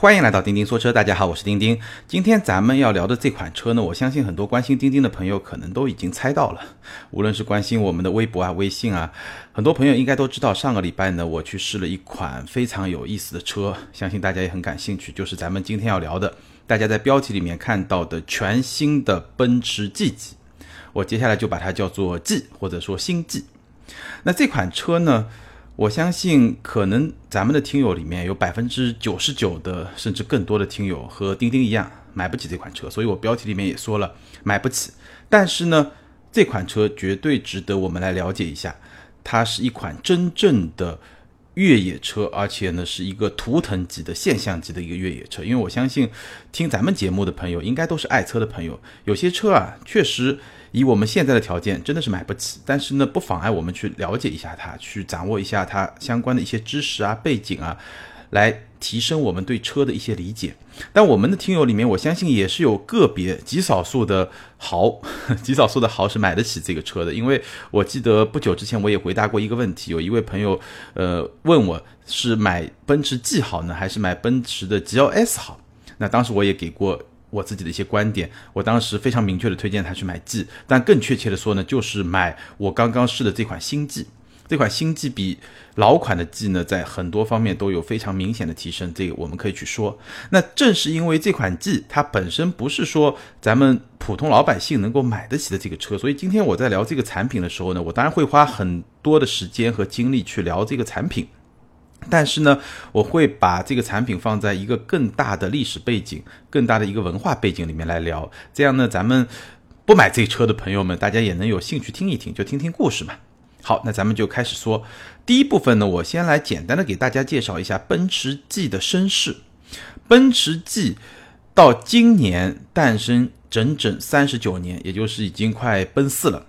欢迎来到钉钉说车，大家好，我是钉钉。今天咱们要聊的这款车呢，我相信很多关心钉钉的朋友可能都已经猜到了。无论是关心我们的微博啊、微信啊，很多朋友应该都知道，上个礼拜呢，我去试了一款非常有意思的车，相信大家也很感兴趣，就是咱们今天要聊的，大家在标题里面看到的全新的奔驰 G 级。我接下来就把它叫做 G，或者说新 G。那这款车呢？我相信，可能咱们的听友里面有百分之九十九的，甚至更多的听友和钉钉一样，买不起这款车。所以我标题里面也说了，买不起。但是呢，这款车绝对值得我们来了解一下。它是一款真正的越野车，而且呢，是一个图腾级的现象级的一个越野车。因为我相信，听咱们节目的朋友应该都是爱车的朋友。有些车啊，确实。以我们现在的条件，真的是买不起。但是呢，不妨碍我们去了解一下它，去掌握一下它相关的一些知识啊、背景啊，来提升我们对车的一些理解。但我们的听友里面，我相信也是有个别极少数的豪，极少数的豪是买得起这个车的。因为我记得不久之前我也回答过一个问题，有一位朋友呃问我是买奔驰 G 好呢，还是买奔驰的 GLS 好？那当时我也给过。我自己的一些观点，我当时非常明确的推荐他去买 G，但更确切的说呢，就是买我刚刚试的这款新 G。这款新 G 比老款的 G 呢，在很多方面都有非常明显的提升，这个我们可以去说。那正是因为这款 G 它本身不是说咱们普通老百姓能够买得起的这个车，所以今天我在聊这个产品的时候呢，我当然会花很多的时间和精力去聊这个产品。但是呢，我会把这个产品放在一个更大的历史背景、更大的一个文化背景里面来聊。这样呢，咱们不买这车的朋友们，大家也能有兴趣听一听，就听听故事嘛。好，那咱们就开始说第一部分呢。我先来简单的给大家介绍一下奔驰 G 的身世。奔驰 G 到今年诞生整整三十九年，也就是已经快奔四了。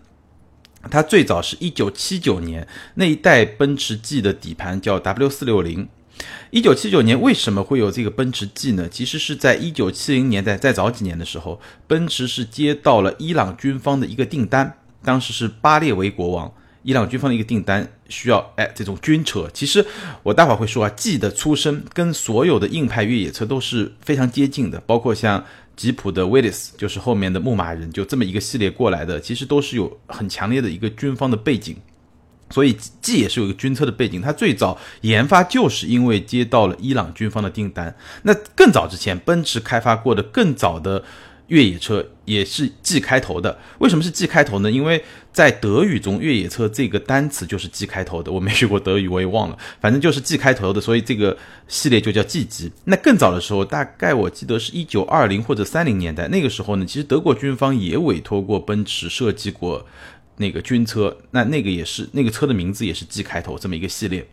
它最早是一九七九年那一代奔驰 G 的底盘叫 W 四六零。一九七九年为什么会有这个奔驰 G 呢？其实是在一九七零年代再早几年的时候，奔驰是接到了伊朗军方的一个订单，当时是巴列维国王，伊朗军方的一个订单需要哎这种军车。其实我待会儿会说啊，G 的出身跟所有的硬派越野车都是非常接近的，包括像。吉普的 Willys 就是后面的牧马人，就这么一个系列过来的，其实都是有很强烈的一个军方的背景，所以 G 也是有一个军车的背景。它最早研发就是因为接到了伊朗军方的订单。那更早之前，奔驰开发过的更早的。越野车也是 G 开头的，为什么是 G 开头呢？因为在德语中，越野车这个单词就是 G 开头的。我没学过德语，我也忘了，反正就是 G 开头的，所以这个系列就叫 G 级。那更早的时候，大概我记得是一九二零或者三零年代，那个时候呢，其实德国军方也委托过奔驰设计过那个军车，那那个也是那个车的名字也是 G 开头这么一个系列，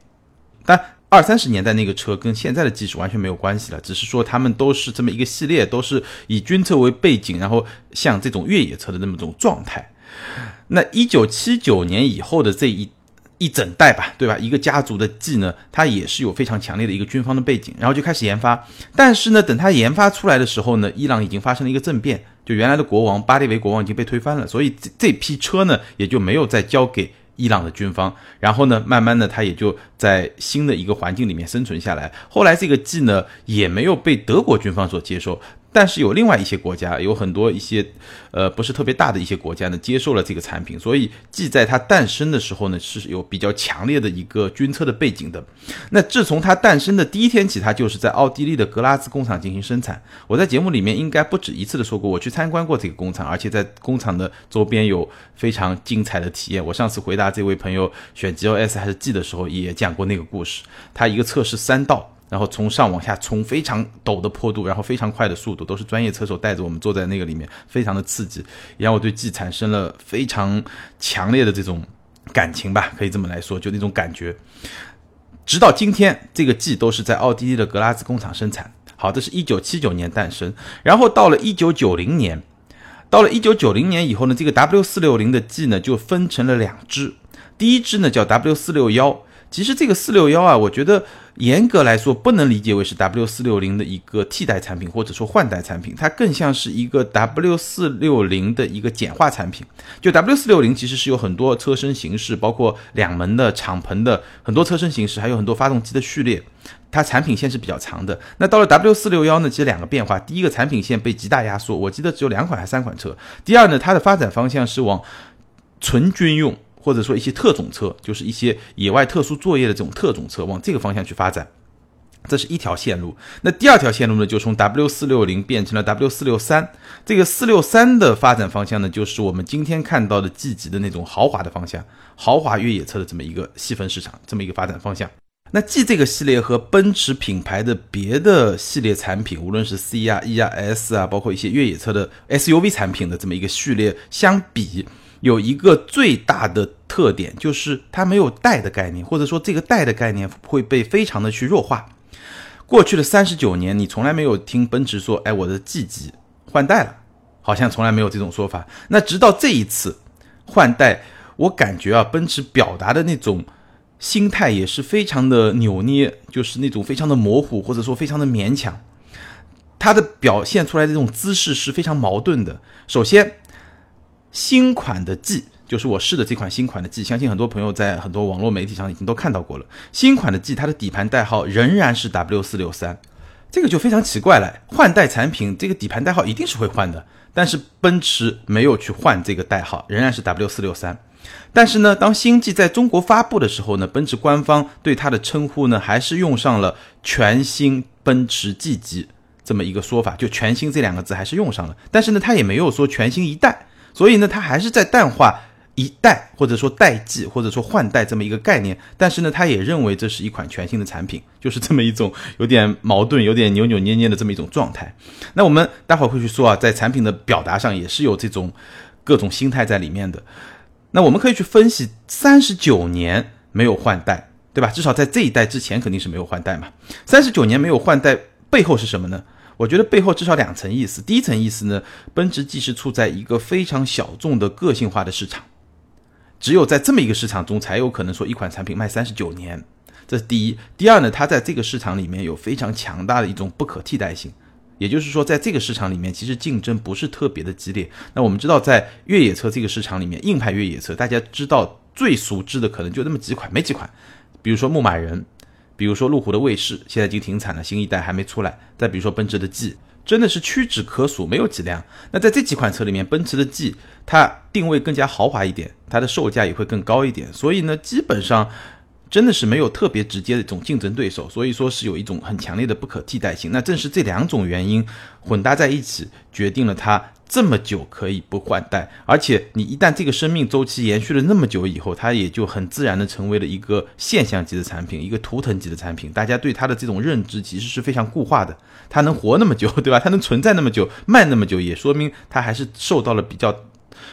但。二三十年代那个车跟现在的技术完全没有关系了，只是说他们都是这么一个系列，都是以军车为背景，然后像这种越野车的那么种状态。那一九七九年以后的这一一整代吧，对吧？一个家族的 G 呢，它也是有非常强烈的一个军方的背景，然后就开始研发。但是呢，等它研发出来的时候呢，伊朗已经发生了一个政变，就原来的国王巴列维国王已经被推翻了，所以这这批车呢也就没有再交给。伊朗的军方，然后呢，慢慢的，他也就在新的一个环境里面生存下来。后来这个计呢，也没有被德国军方所接受。但是有另外一些国家，有很多一些，呃，不是特别大的一些国家呢，接受了这个产品，所以既在它诞生的时候呢，是有比较强烈的一个军车的背景的。那自从它诞生的第一天起，它就是在奥地利的格拉兹工厂进行生产。我在节目里面应该不止一次的说过，我去参观过这个工厂，而且在工厂的周边有非常精彩的体验。我上次回答这位朋友选 G L S 还是 G 的时候，也讲过那个故事。它一个测试三道。然后从上往下冲，非常陡的坡度，然后非常快的速度，都是专业车手带着我们坐在那个里面，非常的刺激，也让我对 G 产生了非常强烈的这种感情吧，可以这么来说，就那种感觉。直到今天，这个 G 都是在奥地利的格拉兹工厂生产。好，这是一九七九年诞生，然后到了一九九零年，到了一九九零年以后呢，这个 W 四六零的 G 呢就分成了两支，第一支呢叫 W 四六幺。其实这个四六幺啊，我觉得严格来说不能理解为是 W 四六零的一个替代产品，或者说换代产品，它更像是一个 W 四六零的一个简化产品。就 W 四六零其实是有很多车身形式，包括两门的、敞篷的很多车身形式，还有很多发动机的序列。它产品线是比较长的。那到了 W 四六幺呢，其实两个变化，第一个产品线被极大压缩，我记得只有两款还是三款车。第二呢，它的发展方向是往纯军用或者说一些特种车，就是一些野外特殊作业的这种特种车，往这个方向去发展。这是一条线路，那第二条线路呢，就从 W 四六零变成了 W 四六三。这个四六三的发展方向呢，就是我们今天看到的 G 级的那种豪华的方向，豪华越野车的这么一个细分市场，这么一个发展方向。那 G 这个系列和奔驰品牌的别的系列产品，无论是 C 啊、E 啊、S 啊，包括一些越野车的 SUV 产品的这么一个序列相比，有一个最大的特点，就是它没有代的概念，或者说这个代的概念会被非常的去弱化。过去的三十九年，你从来没有听奔驰说：“哎，我的 G 级换代了。”好像从来没有这种说法。那直到这一次换代，我感觉啊，奔驰表达的那种心态也是非常的扭捏，就是那种非常的模糊，或者说非常的勉强。它的表现出来的这种姿势是非常矛盾的。首先，新款的 G。就是我试的这款新款的 G，相信很多朋友在很多网络媒体上已经都看到过了。新款的 G，它的底盘代号仍然是 W 四六三，这个就非常奇怪了。换代产品这个底盘代号一定是会换的，但是奔驰没有去换这个代号，仍然是 W 四六三。但是呢，当新 G 在中国发布的时候呢，奔驰官方对它的称呼呢，还是用上了全新奔驰 G 级这么一个说法，就全新这两个字还是用上了。但是呢，它也没有说全新一代，所以呢，它还是在淡化。一代或者说代际或者说换代这么一个概念，但是呢，它也认为这是一款全新的产品，就是这么一种有点矛盾、有点扭扭捏捏的这么一种状态。那我们待会儿会去说啊，在产品的表达上也是有这种各种心态在里面的。那我们可以去分析，三十九年没有换代，对吧？至少在这一代之前肯定是没有换代嘛。三十九年没有换代背后是什么呢？我觉得背后至少两层意思。第一层意思呢，奔驰 G 是处在一个非常小众的个性化的市场。只有在这么一个市场中，才有可能说一款产品卖三十九年，这是第一。第二呢，它在这个市场里面有非常强大的一种不可替代性，也就是说，在这个市场里面，其实竞争不是特别的激烈。那我们知道，在越野车这个市场里面，硬派越野车，大家知道最熟知的可能就那么几款，没几款。比如说牧马人，比如说路虎的卫士，现在已经停产了，新一代还没出来。再比如说奔驰的 G。真的是屈指可数，没有几辆。那在这几款车里面，奔驰的 G 它定位更加豪华一点，它的售价也会更高一点，所以呢，基本上真的是没有特别直接的一种竞争对手，所以说是有一种很强烈的不可替代性。那正是这两种原因混搭在一起，决定了它。这么久可以不换代，而且你一旦这个生命周期延续了那么久以后，它也就很自然的成为了一个现象级的产品，一个图腾级的产品。大家对它的这种认知其实是非常固化的。它能活那么久，对吧？它能存在那么久，卖那么久，也说明它还是受到了比较。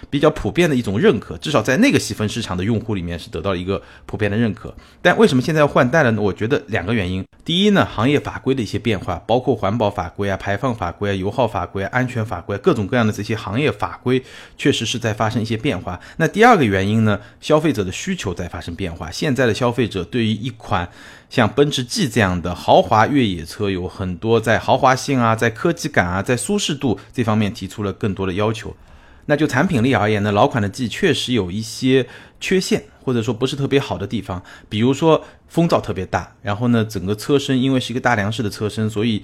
比较普遍的一种认可，至少在那个细分市场的用户里面是得到了一个普遍的认可。但为什么现在要换代了呢？我觉得两个原因。第一呢，行业法规的一些变化，包括环保法规啊、排放法规啊、油耗法规、安全法规，各种各样的这些行业法规确实是在发生一些变化。那第二个原因呢，消费者的需求在发生变化。现在的消费者对于一款像奔驰 G 这样的豪华越野车，有很多在豪华性啊、在科技感啊、在舒适度这方面提出了更多的要求。那就产品力而言呢，老款的 G 确实有一些缺陷，或者说不是特别好的地方，比如说风噪特别大，然后呢，整个车身因为是一个大梁式的车身，所以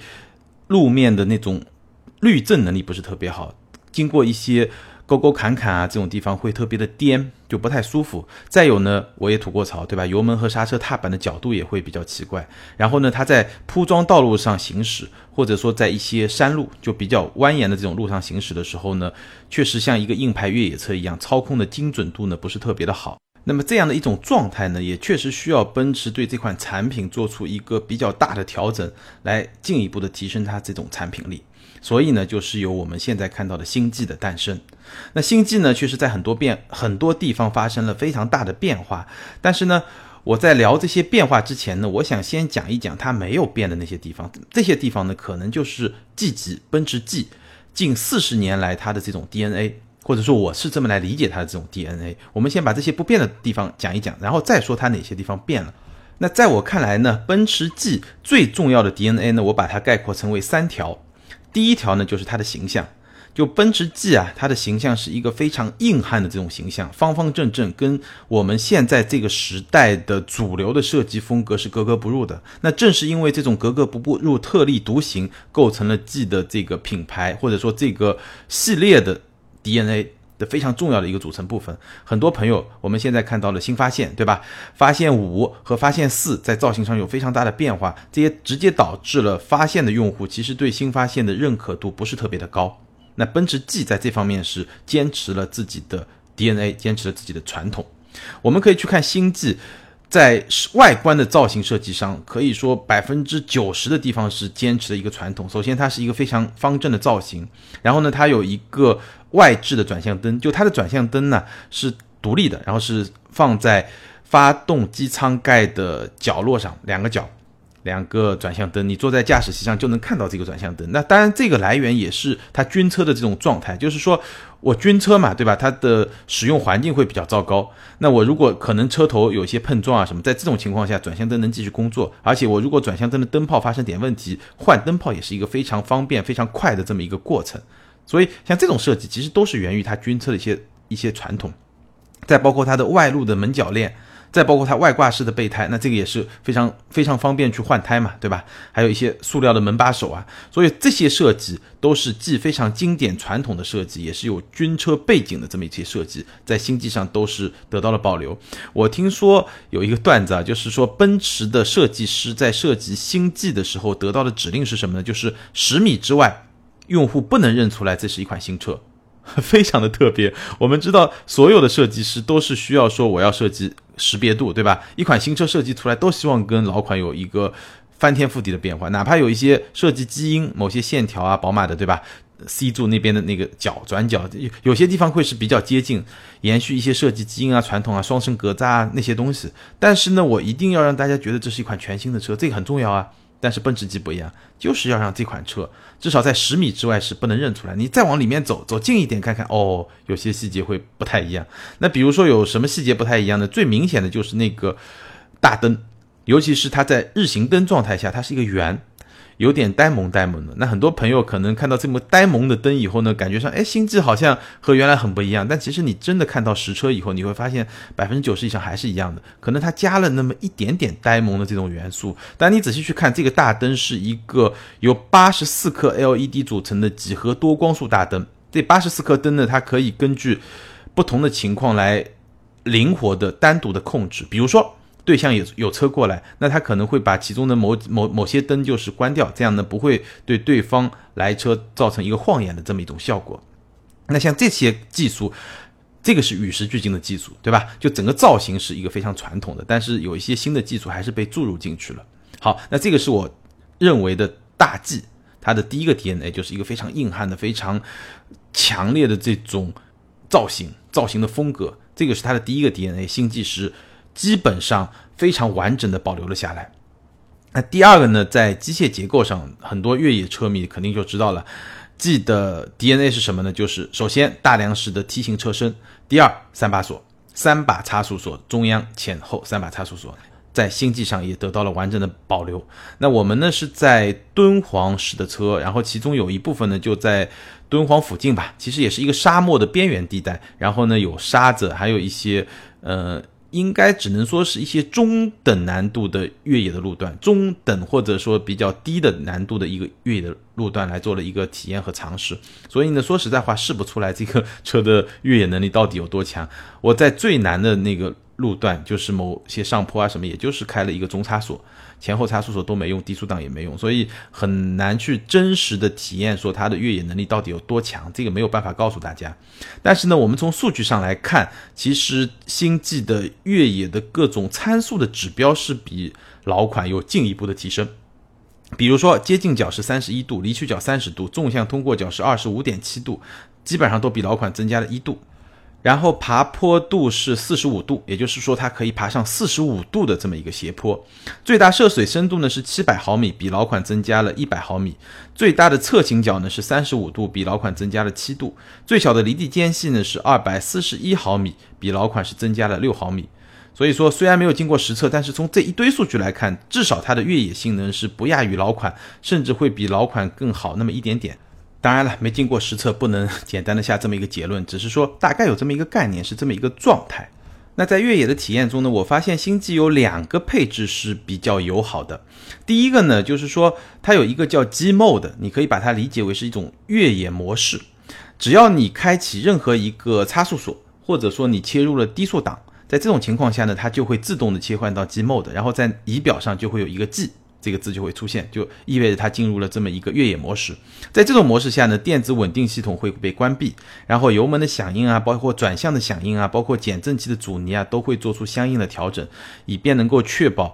路面的那种滤震能力不是特别好，经过一些。沟沟坎坎啊，这种地方会特别的颠，就不太舒服。再有呢，我也吐过槽，对吧？油门和刹车踏板的角度也会比较奇怪。然后呢，它在铺装道路上行驶，或者说在一些山路就比较蜿蜒的这种路上行驶的时候呢，确实像一个硬派越野车一样，操控的精准度呢不是特别的好。那么这样的一种状态呢，也确实需要奔驰对这款产品做出一个比较大的调整，来进一步的提升它这种产品力。所以呢，就是有我们现在看到的星际的诞生。那星际呢，确实在很多变很多地方发生了非常大的变化。但是呢，我在聊这些变化之前呢，我想先讲一讲它没有变的那些地方。这些地方呢，可能就是 G 级奔驰 G 近四十年来它的这种 DNA，或者说我是这么来理解它的这种 DNA。我们先把这些不变的地方讲一讲，然后再说它哪些地方变了。那在我看来呢，奔驰 G 最重要的 DNA 呢，我把它概括成为三条。第一条呢，就是它的形象，就奔驰 G 啊，它的形象是一个非常硬汉的这种形象，方方正正，跟我们现在这个时代的主流的设计风格是格格不入的。那正是因为这种格格不入、特立独行，构成了 G 的这个品牌或者说这个系列的 DNA。的非常重要的一个组成部分，很多朋友我们现在看到了新发现，对吧？发现五和发现四在造型上有非常大的变化，这些直接导致了发现的用户其实对新发现的认可度不是特别的高。那奔驰 G 在这方面是坚持了自己的 DNA，坚持了自己的传统。我们可以去看新 G。在外观的造型设计上，可以说百分之九十的地方是坚持的一个传统。首先，它是一个非常方正的造型，然后呢，它有一个外置的转向灯，就它的转向灯呢是独立的，然后是放在发动机舱盖的角落上，两个角。两个转向灯，你坐在驾驶席上就能看到这个转向灯。那当然，这个来源也是它军车的这种状态，就是说我军车嘛，对吧？它的使用环境会比较糟糕。那我如果可能车头有些碰撞啊什么，在这种情况下，转向灯能继续工作。而且我如果转向灯的灯泡发生点问题，换灯泡也是一个非常方便、非常快的这么一个过程。所以像这种设计，其实都是源于它军车的一些一些传统。再包括它的外露的门铰链。再包括它外挂式的备胎，那这个也是非常非常方便去换胎嘛，对吧？还有一些塑料的门把手啊，所以这些设计都是既非常经典传统的设计，也是有军车背景的这么一些设计，在星际上都是得到了保留。我听说有一个段子啊，就是说奔驰的设计师在设计星际的时候得到的指令是什么呢？就是十米之外，用户不能认出来这是一款新车。非常的特别，我们知道所有的设计师都是需要说我要设计识别度，对吧？一款新车设计出来都希望跟老款有一个翻天覆地的变化，哪怕有一些设计基因、某些线条啊，宝马的对吧？C 柱那边的那个角转角，有些地方会是比较接近，延续一些设计基因啊、传统啊、双生格栅啊那些东西。但是呢，我一定要让大家觉得这是一款全新的车，这个很重要啊。但是奔驰 G 不一样，就是要让这款车至少在十米之外是不能认出来。你再往里面走，走近一点看看，哦，有些细节会不太一样。那比如说有什么细节不太一样的？最明显的就是那个大灯，尤其是它在日行灯状态下，它是一个圆。有点呆萌呆萌的，那很多朋友可能看到这么呆萌的灯以后呢，感觉上，哎，星际好像和原来很不一样。但其实你真的看到实车以后，你会发现百分之九十以上还是一样的。可能它加了那么一点点呆萌的这种元素，但你仔细去看，这个大灯是一个由八十四颗 LED 组成的几何多光束大灯。这八十四颗灯呢，它可以根据不同的情况来灵活的单独的控制，比如说。对象有有车过来，那他可能会把其中的某某某些灯就是关掉，这样呢不会对对方来车造成一个晃眼的这么一种效果。那像这些技术，这个是与时俱进的技术，对吧？就整个造型是一个非常传统的，但是有一些新的技术还是被注入进去了。好，那这个是我认为的大 G，它的第一个 DNA 就是一个非常硬汉的、非常强烈的这种造型、造型的风格，这个是它的第一个 DNA。新技师。基本上非常完整的保留了下来。那第二个呢，在机械结构上，很多越野车迷肯定就知道了。G 的 DNA 是什么呢？就是首先大梁式的梯形车身，第二三把锁，三把差速锁，中央前后三把差速锁，在星际上也得到了完整的保留。那我们呢是在敦煌试的车，然后其中有一部分呢就在敦煌附近吧，其实也是一个沙漠的边缘地带，然后呢有沙子，还有一些呃。应该只能说是一些中等难度的越野的路段，中等或者说比较低的难度的一个越野的路段来做了一个体验和尝试。所以呢，说实在话，试不出来这个车的越野能力到底有多强。我在最难的那个路段，就是某些上坡啊什么，也就是开了一个中差锁。前后差速锁都没用，低速档也没用，所以很难去真实的体验说它的越野能力到底有多强，这个没有办法告诉大家。但是呢，我们从数据上来看，其实星际的越野的各种参数的指标是比老款有进一步的提升。比如说接近角是三十一度，离去角三十度，纵向通过角是二十五点七度，基本上都比老款增加了一度。然后爬坡度是四十五度，也就是说它可以爬上四十五度的这么一个斜坡。最大涉水深度呢是七百毫米，比老款增加了一百毫米。最大的侧倾角呢是三十五度，比老款增加了七度。最小的离地间隙呢是二百四十一毫米，比老款是增加了六毫米。所以说虽然没有经过实测，但是从这一堆数据来看，至少它的越野性能是不亚于老款，甚至会比老款更好那么一点点。当然了，没经过实测，不能 简单的下这么一个结论，只是说大概有这么一个概念，是这么一个状态。那在越野的体验中呢，我发现星际有两个配置是比较友好的。第一个呢，就是说它有一个叫 G Mode，你可以把它理解为是一种越野模式。只要你开启任何一个差速锁，或者说你切入了低速档，在这种情况下呢，它就会自动的切换到 G Mode，然后在仪表上就会有一个 G。这个字就会出现，就意味着它进入了这么一个越野模式。在这种模式下呢，电子稳定系统会被关闭，然后油门的响应啊，包括转向的响应啊，包括减震器的阻尼啊，都会做出相应的调整，以便能够确保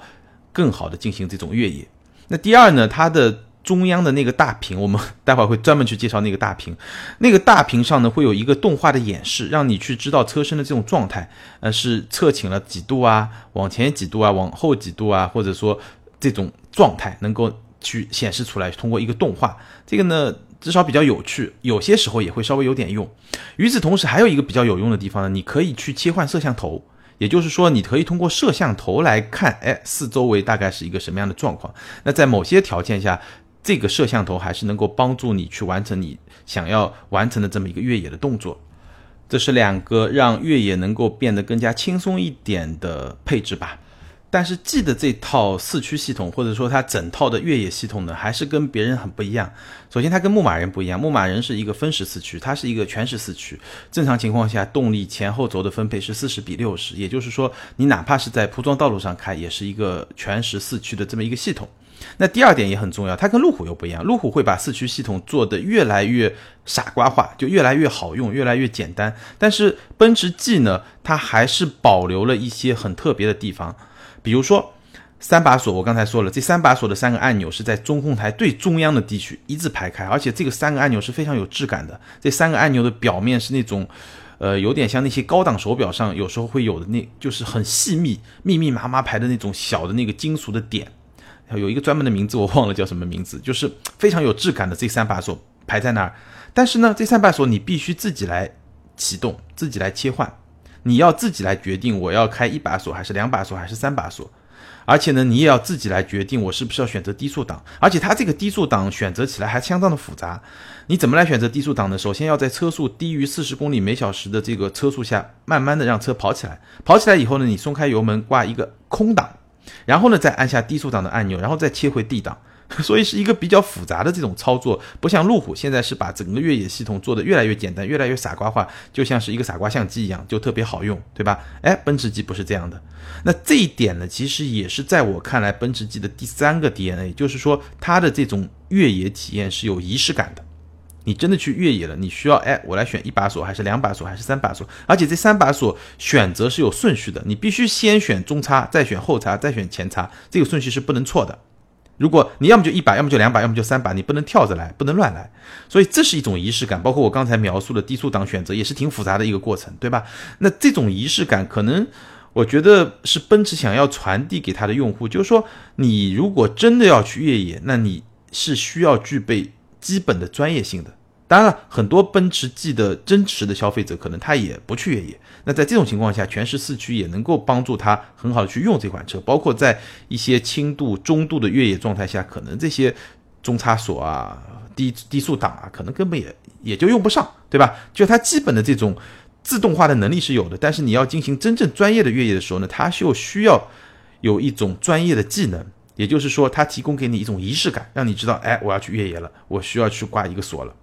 更好的进行这种越野。那第二呢，它的中央的那个大屏，我们待会儿会专门去介绍那个大屏。那个大屏上呢，会有一个动画的演示，让你去知道车身的这种状态，呃，是侧倾了几度啊，往前几度啊，往后几度啊，或者说。这种状态能够去显示出来，通过一个动画，这个呢至少比较有趣，有些时候也会稍微有点用。与此同时，还有一个比较有用的地方呢，你可以去切换摄像头，也就是说，你可以通过摄像头来看，哎，四周围大概是一个什么样的状况。那在某些条件下，这个摄像头还是能够帮助你去完成你想要完成的这么一个越野的动作。这是两个让越野能够变得更加轻松一点的配置吧。但是 G 的这套四驱系统，或者说它整套的越野系统呢，还是跟别人很不一样。首先，它跟牧马人不一样，牧马人是一个分时四驱，它是一个全时四驱。正常情况下，动力前后轴的分配是四十比六十，也就是说，你哪怕是在铺装道路上开，也是一个全时四驱的这么一个系统。那第二点也很重要，它跟路虎又不一样，路虎会把四驱系统做得越来越傻瓜化，就越来越好用，越来越简单。但是奔驰 G 呢，它还是保留了一些很特别的地方。比如说，三把锁，我刚才说了，这三把锁的三个按钮是在中控台最中央的地区一字排开，而且这个三个按钮是非常有质感的。这三个按钮的表面是那种，呃，有点像那些高档手表上有时候会有的，那就是很细密、密密麻麻排的那种小的那个金属的点，有一个专门的名字，我忘了叫什么名字，就是非常有质感的这三把锁排在那儿。但是呢，这三把锁你必须自己来启动，自己来切换。你要自己来决定我要开一把锁还是两把锁还是三把锁，而且呢，你也要自己来决定我是不是要选择低速档，而且它这个低速档选择起来还相当的复杂。你怎么来选择低速档呢？首先要在车速低于四十公里每小时的这个车速下，慢慢的让车跑起来，跑起来以后呢，你松开油门挂一个空档，然后呢再按下低速档的按钮，然后再切回 D 档。所以是一个比较复杂的这种操作，不像路虎现在是把整个越野系统做得越来越简单，越来越傻瓜化，就像是一个傻瓜相机一样，就特别好用，对吧？哎，奔驰 G 不是这样的。那这一点呢，其实也是在我看来奔驰 G 的第三个 DNA，就是说它的这种越野体验是有仪式感的。你真的去越野了，你需要哎，我来选一把锁，还是两把锁，还是三把锁？而且这三把锁选择是有顺序的，你必须先选中叉，再选后叉，再选前叉，这个顺序是不能错的。如果你要么就一把，要么就两把，要么就三把，你不能跳着来，不能乱来。所以这是一种仪式感，包括我刚才描述的低速档选择，也是挺复杂的一个过程，对吧？那这种仪式感，可能我觉得是奔驰想要传递给他的用户，就是说，你如果真的要去越野，那你是需要具备基本的专业性的。当然了，很多奔驰 G 的真实的消费者可能他也不去越野。那在这种情况下，全时四驱也能够帮助他很好的去用这款车。包括在一些轻度、中度的越野状态下，可能这些中差锁啊、低低速档啊，可能根本也也就用不上，对吧？就它基本的这种自动化的能力是有的，但是你要进行真正专业的越野的时候呢，它就需要有一种专业的技能，也就是说，它提供给你一种仪式感，让你知道，哎，我要去越野了，我需要去挂一个锁了。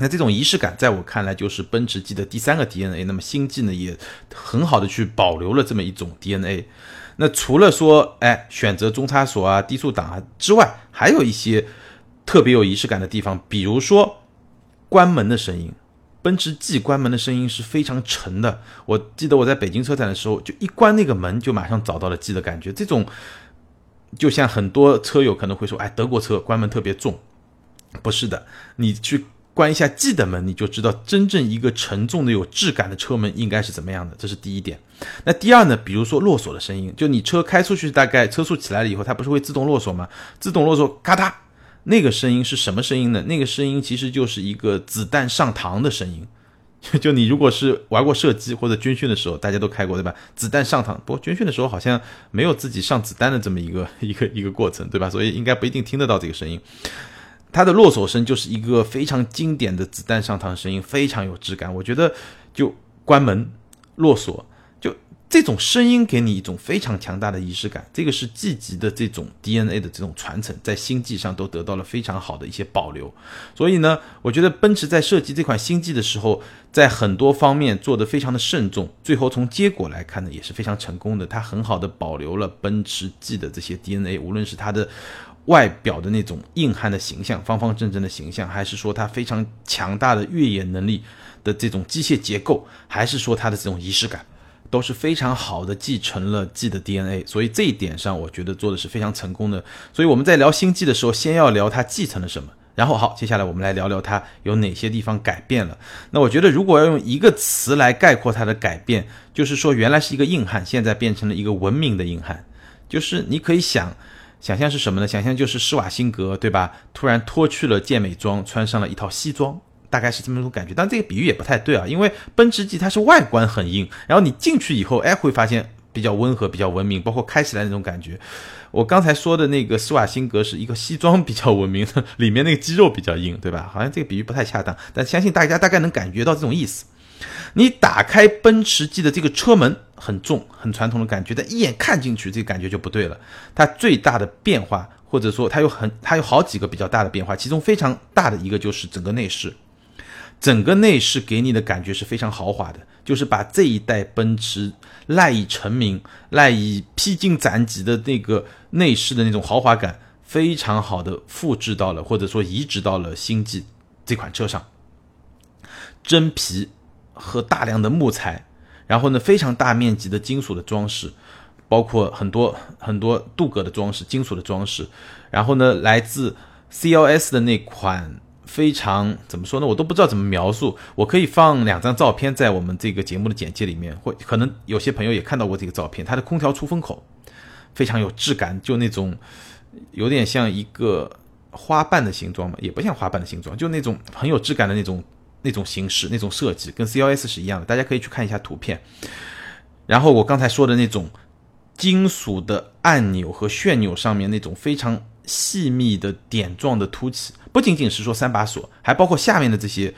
那这种仪式感，在我看来就是奔驰 G 的第三个 DNA。那么新 G 呢，也很好的去保留了这么一种 DNA。那除了说，哎，选择中差锁啊、低速档啊之外，还有一些特别有仪式感的地方，比如说关门的声音。奔驰 G 关门的声音是非常沉的。我记得我在北京车展的时候，就一关那个门，就马上找到了 G 的感觉。这种就像很多车友可能会说，哎，德国车关门特别重，不是的，你去。关一下 G 的门，你就知道真正一个沉重的、有质感的车门应该是怎么样的。这是第一点。那第二呢？比如说落锁的声音，就你车开出去，大概车速起来了以后，它不是会自动落锁吗？自动落锁，咔嗒，那个声音是什么声音呢？那个声音其实就是一个子弹上膛的声音。就你如果是玩过射击或者军训的时候，大家都开过对吧？子弹上膛，不过军训的时候好像没有自己上子弹的这么一个一个一个过程，对吧？所以应该不一定听得到这个声音。它的落锁声就是一个非常经典的子弹上膛声音，非常有质感。我觉得就关门落锁。就这种声音给你一种非常强大的仪式感，这个是 G 级的这种 DNA 的这种传承，在星际上都得到了非常好的一些保留。所以呢，我觉得奔驰在设计这款星际的时候，在很多方面做得非常的慎重，最后从结果来看呢，也是非常成功的。它很好的保留了奔驰 G 的这些 DNA，无论是它的外表的那种硬汉的形象、方方正正的形象，还是说它非常强大的越野能力的这种机械结构，还是说它的这种仪式感。都是非常好的继承了 G 的 DNA，所以这一点上我觉得做的是非常成功的。所以我们在聊星际的时候，先要聊它继承了什么，然后好，接下来我们来聊聊它有哪些地方改变了。那我觉得如果要用一个词来概括它的改变，就是说原来是一个硬汉，现在变成了一个文明的硬汉。就是你可以想想象是什么呢？想象就是施瓦辛格，对吧？突然脱去了健美装，穿上了一套西装。大概是这么一种感觉，但这个比喻也不太对啊，因为奔驰 G 它是外观很硬，然后你进去以后，哎，会发现比较温和、比较文明，包括开起来那种感觉。我刚才说的那个施瓦辛格是一个西装比较文明，里面那个肌肉比较硬，对吧？好像这个比喻不太恰当，但相信大家大概能感觉到这种意思。你打开奔驰 G 的这个车门很重、很传统的感觉，但一眼看进去，这个感觉就不对了。它最大的变化，或者说它有很它有好几个比较大的变化，其中非常大的一个就是整个内饰。整个内饰给你的感觉是非常豪华的，就是把这一代奔驰赖以成名、赖以披荆斩棘的那个内饰的那种豪华感，非常好的复制到了，或者说移植到了星际这款车上。真皮和大量的木材，然后呢，非常大面积的金属的装饰，包括很多很多镀铬的装饰、金属的装饰，然后呢，来自 CLS 的那款。非常怎么说呢？我都不知道怎么描述。我可以放两张照片在我们这个节目的简介里面，或可能有些朋友也看到过这个照片。它的空调出风口非常有质感，就那种有点像一个花瓣的形状嘛，也不像花瓣的形状，就那种很有质感的那种那种形式、那种设计，跟 CLS 是一样的。大家可以去看一下图片。然后我刚才说的那种金属的按钮和旋钮上面那种非常细密的点状的凸起。不仅仅是说三把锁，还包括下面的这些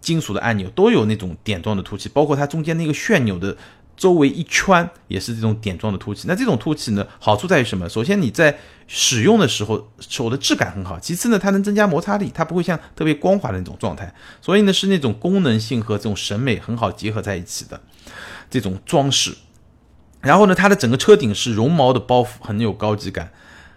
金属的按钮都有那种点状的凸起，包括它中间那个旋钮的周围一圈也是这种点状的凸起。那这种凸起呢，好处在于什么？首先你在使用的时候手的质感很好，其次呢，它能增加摩擦力，它不会像特别光滑的那种状态。所以呢，是那种功能性和这种审美很好结合在一起的这种装饰。然后呢，它的整个车顶是绒毛的包覆，很有高级感，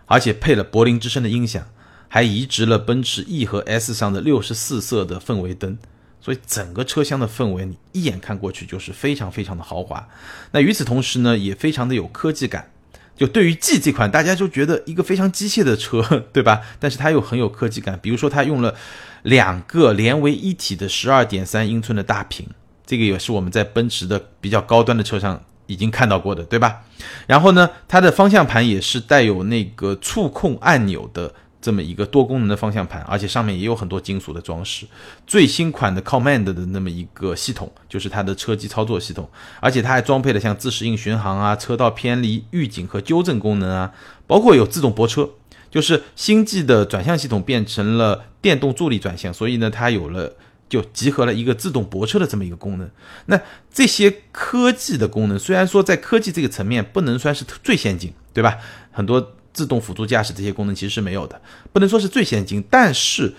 而且配了柏林之声的音响。还移植了奔驰 E 和 S 上的六十四色的氛围灯，所以整个车厢的氛围你一眼看过去就是非常非常的豪华。那与此同时呢，也非常的有科技感。就对于 G 这款，大家就觉得一个非常机械的车，对吧？但是它又很有科技感。比如说，它用了两个连为一体的十二点三英寸的大屏，这个也是我们在奔驰的比较高端的车上已经看到过的，对吧？然后呢，它的方向盘也是带有那个触控按钮的。这么一个多功能的方向盘，而且上面也有很多金属的装饰。最新款的 Command 的那么一个系统，就是它的车机操作系统，而且它还装配了像自适应巡航啊、车道偏离预警和纠正功能啊，包括有自动泊车，就是星际的转向系统变成了电动助力转向，所以呢，它有了就集合了一个自动泊车的这么一个功能。那这些科技的功能，虽然说在科技这个层面不能算是最先进，对吧？很多。自动辅助驾驶这些功能其实是没有的，不能说是最先进，但是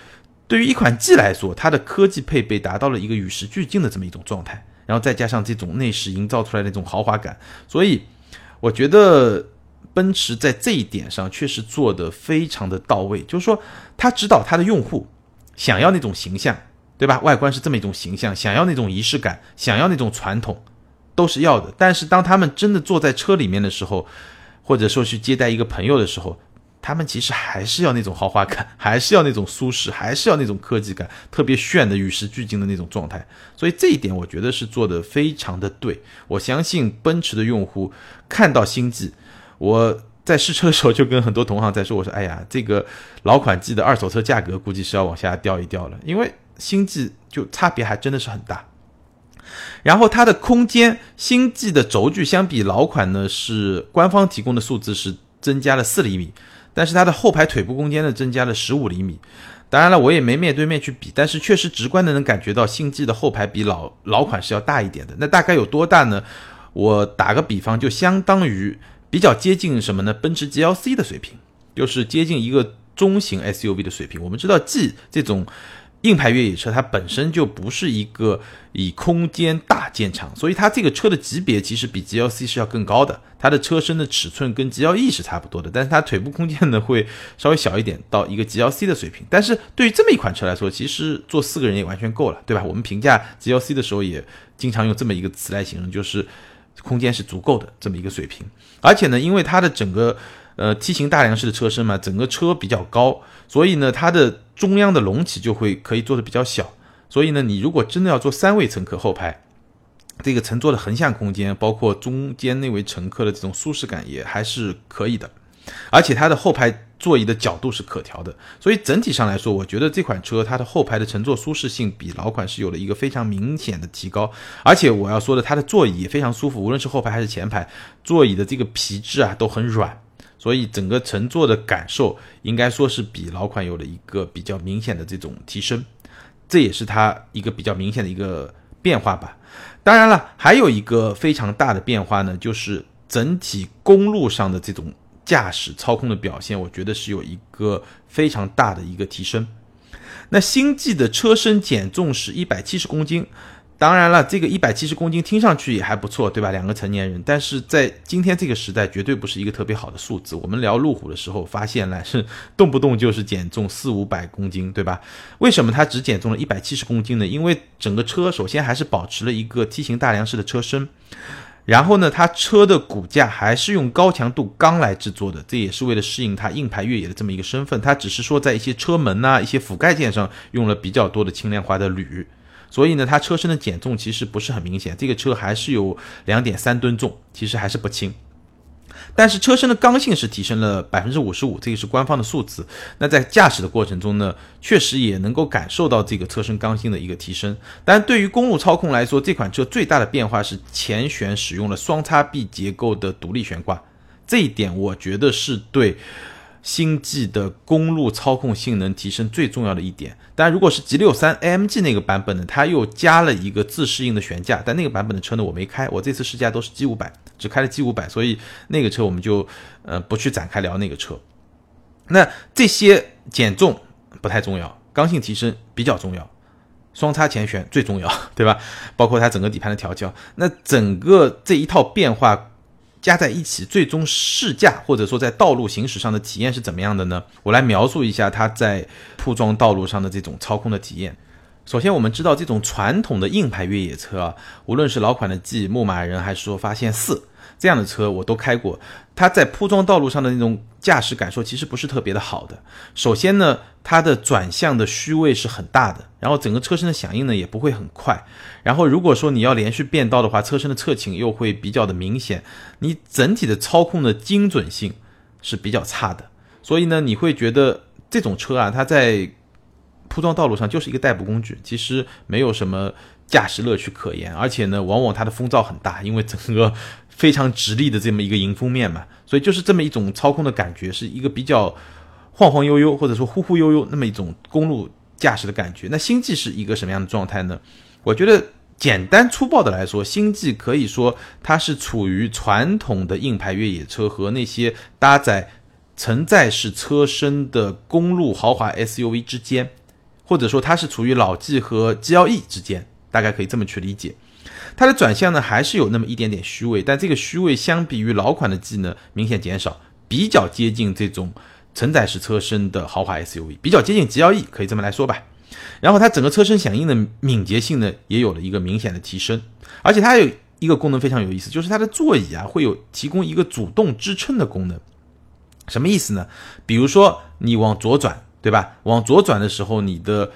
对于一款 G 来说，它的科技配备达到了一个与时俱进的这么一种状态，然后再加上这种内饰营造出来的那种豪华感，所以我觉得奔驰在这一点上确实做得非常的到位，就是说他知道他的用户想要那种形象，对吧？外观是这么一种形象，想要那种仪式感，想要那种传统，都是要的。但是当他们真的坐在车里面的时候，或者说去接待一个朋友的时候，他们其实还是要那种豪华感，还是要那种舒适，还是要那种科技感，特别炫的与时俱进的那种状态。所以这一点我觉得是做的非常的对。我相信奔驰的用户看到星际，我在试车的时候就跟很多同行在说，我说：“哎呀，这个老款 G 的二手车价格估计是要往下掉一掉了，因为星际就差别还真的是很大。”然后它的空间，星际的轴距相比老款呢是官方提供的数字是增加了四厘米，但是它的后排腿部空间呢增加了十五厘米。当然了，我也没面对面去比，但是确实直观的能感觉到星际的后排比老老款是要大一点的。那大概有多大呢？我打个比方，就相当于比较接近什么呢？奔驰 GLC 的水平，就是接近一个中型 SUV 的水平。我们知道 G 这种。硬派越野车它本身就不是一个以空间大见长，所以它这个车的级别其实比 GLC 是要更高的。它的车身的尺寸跟 GLE 是差不多的，但是它腿部空间呢会稍微小一点，到一个 GLC 的水平。但是对于这么一款车来说，其实坐四个人也完全够了，对吧？我们评价 GLC 的时候也经常用这么一个词来形容，就是空间是足够的这么一个水平。而且呢，因为它的整个呃梯形大梁式的车身嘛，整个车比较高，所以呢它的中央的隆起就会可以做的比较小，所以呢，你如果真的要坐三位乘客后排，这个乘坐的横向空间，包括中间那位乘客的这种舒适感也还是可以的，而且它的后排座椅的角度是可调的，所以整体上来说，我觉得这款车它的后排的乘坐舒适性比老款是有了一个非常明显的提高，而且我要说的，它的座椅也非常舒服，无论是后排还是前排，座椅的这个皮质啊都很软。所以整个乘坐的感受应该说是比老款有了一个比较明显的这种提升，这也是它一个比较明显的一个变化吧。当然了，还有一个非常大的变化呢，就是整体公路上的这种驾驶操控的表现，我觉得是有一个非常大的一个提升。那星际的车身减重是一百七十公斤。当然了，这个一百七十公斤听上去也还不错，对吧？两个成年人，但是在今天这个时代，绝对不是一个特别好的数字。我们聊路虎的时候，发现呢是动不动就是减重四五百公斤，对吧？为什么它只减重了一百七十公斤呢？因为整个车首先还是保持了一个梯形大梁式的车身，然后呢，它车的骨架还是用高强度钢来制作的，这也是为了适应它硬派越野的这么一个身份。它只是说在一些车门呐、一些覆盖件上用了比较多的轻量化的铝。所以呢，它车身的减重其实不是很明显，这个车还是有两点三吨重，其实还是不轻。但是车身的刚性是提升了百分之五十五，这个是官方的数字。那在驾驶的过程中呢，确实也能够感受到这个车身刚性的一个提升。但对于公路操控来说，这款车最大的变化是前悬使用了双叉臂结构的独立悬挂，这一点我觉得是对。星际的公路操控性能提升最重要的一点，但如果是 G 六三 AMG 那个版本呢，它又加了一个自适应的悬架，但那个版本的车呢我没开，我这次试驾都是 G 五百，只开了 G 五百，所以那个车我们就呃不去展开聊那个车。那这些减重不太重要，刚性提升比较重要，双叉前悬最重要，对吧？包括它整个底盘的调教，那整个这一套变化。加在一起，最终试驾或者说在道路行驶上的体验是怎么样的呢？我来描述一下它在铺装道路上的这种操控的体验。首先，我们知道这种传统的硬派越野车啊，无论是老款的 G、牧马人，还是说发现四。这样的车我都开过，它在铺装道路上的那种驾驶感受其实不是特别的好的。首先呢，它的转向的虚位是很大的，然后整个车身的响应呢也不会很快。然后如果说你要连续变道的话，车身的侧倾又会比较的明显，你整体的操控的精准性是比较差的。所以呢，你会觉得这种车啊，它在铺装道路上就是一个代步工具，其实没有什么驾驶乐趣可言。而且呢，往往它的风噪很大，因为整个。非常直立的这么一个迎风面嘛，所以就是这么一种操控的感觉，是一个比较晃晃悠悠或者说忽忽悠悠那么一种公路驾驶的感觉。那星际是一个什么样的状态呢？我觉得简单粗暴的来说，星际可以说它是处于传统的硬派越野车和那些搭载承载式车身的公路豪华 SUV 之间，或者说它是处于老 G 和 GLE 之间，大概可以这么去理解。它的转向呢，还是有那么一点点虚位，但这个虚位相比于老款的 G 呢，明显减少，比较接近这种承载式车身的豪华 SUV，比较接近 GLE，可以这么来说吧。然后它整个车身响应的敏捷性呢，也有了一个明显的提升，而且它有一个功能非常有意思，就是它的座椅啊，会有提供一个主动支撑的功能。什么意思呢？比如说你往左转，对吧？往左转的时候，你的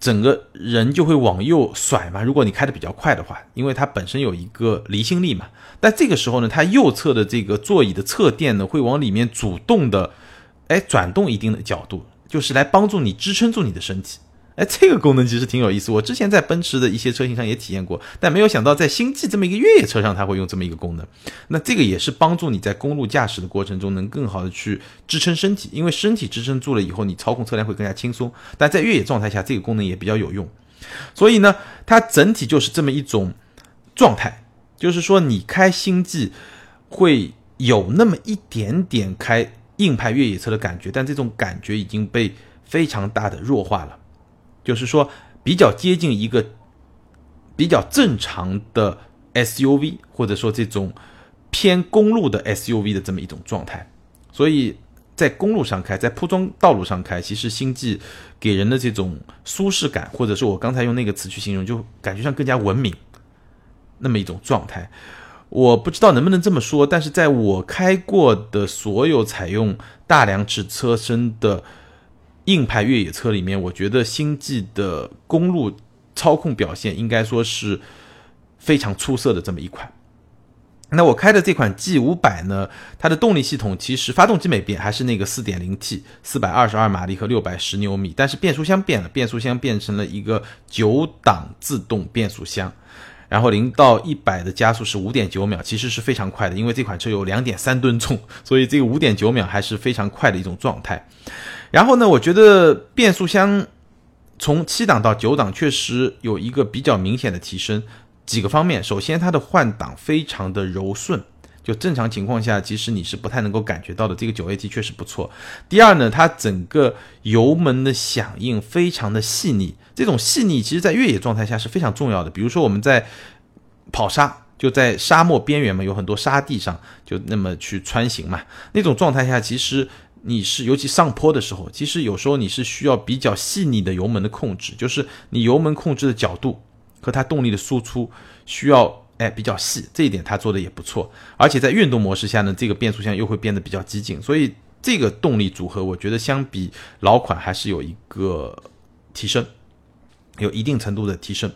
整个人就会往右甩嘛，如果你开的比较快的话，因为它本身有一个离心力嘛。但这个时候呢，它右侧的这个座椅的侧垫呢，会往里面主动的，哎，转动一定的角度，就是来帮助你支撑住你的身体。哎，这个功能其实挺有意思。我之前在奔驰的一些车型上也体验过，但没有想到在星际这么一个越野车上，它会用这么一个功能。那这个也是帮助你在公路驾驶的过程中能更好的去支撑身体，因为身体支撑住了以后，你操控车辆会更加轻松。但在越野状态下，这个功能也比较有用。所以呢，它整体就是这么一种状态，就是说你开星际会有那么一点点开硬派越野车的感觉，但这种感觉已经被非常大的弱化了。就是说，比较接近一个比较正常的 SUV，或者说这种偏公路的 SUV 的这么一种状态。所以在公路上开，在铺装道路上开，其实星际给人的这种舒适感，或者是我刚才用那个词去形容，就感觉上更加文明那么一种状态。我不知道能不能这么说，但是在我开过的所有采用大梁尺车身的。硬派越野车里面，我觉得星际的公路操控表现应该说是非常出色的这么一款。那我开的这款 G 五百呢，它的动力系统其实发动机没变，还是那个 4.0T，四百二十二马力和六百十牛米，但是变速箱变了，变速箱变成了一个九档自动变速箱，然后零到一百的加速是五点九秒，其实是非常快的，因为这款车有两点三吨重，所以这个五点九秒还是非常快的一种状态。然后呢，我觉得变速箱从七档到九档确实有一个比较明显的提升，几个方面。首先，它的换挡非常的柔顺，就正常情况下，其实你是不太能够感觉到的。这个九 AT 确实不错。第二呢，它整个油门的响应非常的细腻，这种细腻其实在越野状态下是非常重要的。比如说我们在跑沙，就在沙漠边缘嘛，有很多沙地上，就那么去穿行嘛，那种状态下其实。你是尤其上坡的时候，其实有时候你是需要比较细腻的油门的控制，就是你油门控制的角度和它动力的输出需要哎比较细，这一点它做的也不错。而且在运动模式下呢，这个变速箱又会变得比较激进，所以这个动力组合我觉得相比老款还是有一个提升，有一定程度的提升。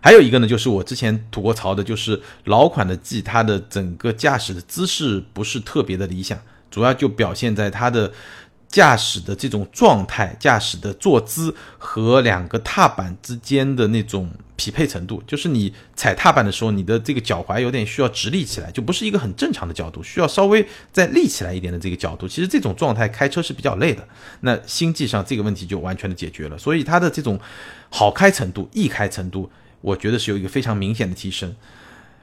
还有一个呢，就是我之前吐过槽的，就是老款的 G 它的整个驾驶的姿势不是特别的理想。主要就表现在它的驾驶的这种状态、驾驶的坐姿和两个踏板之间的那种匹配程度。就是你踩踏板的时候，你的这个脚踝有点需要直立起来，就不是一个很正常的角度，需要稍微再立起来一点的这个角度。其实这种状态开车是比较累的。那星际上这个问题就完全的解决了，所以它的这种好开程度、易开程度，我觉得是有一个非常明显的提升。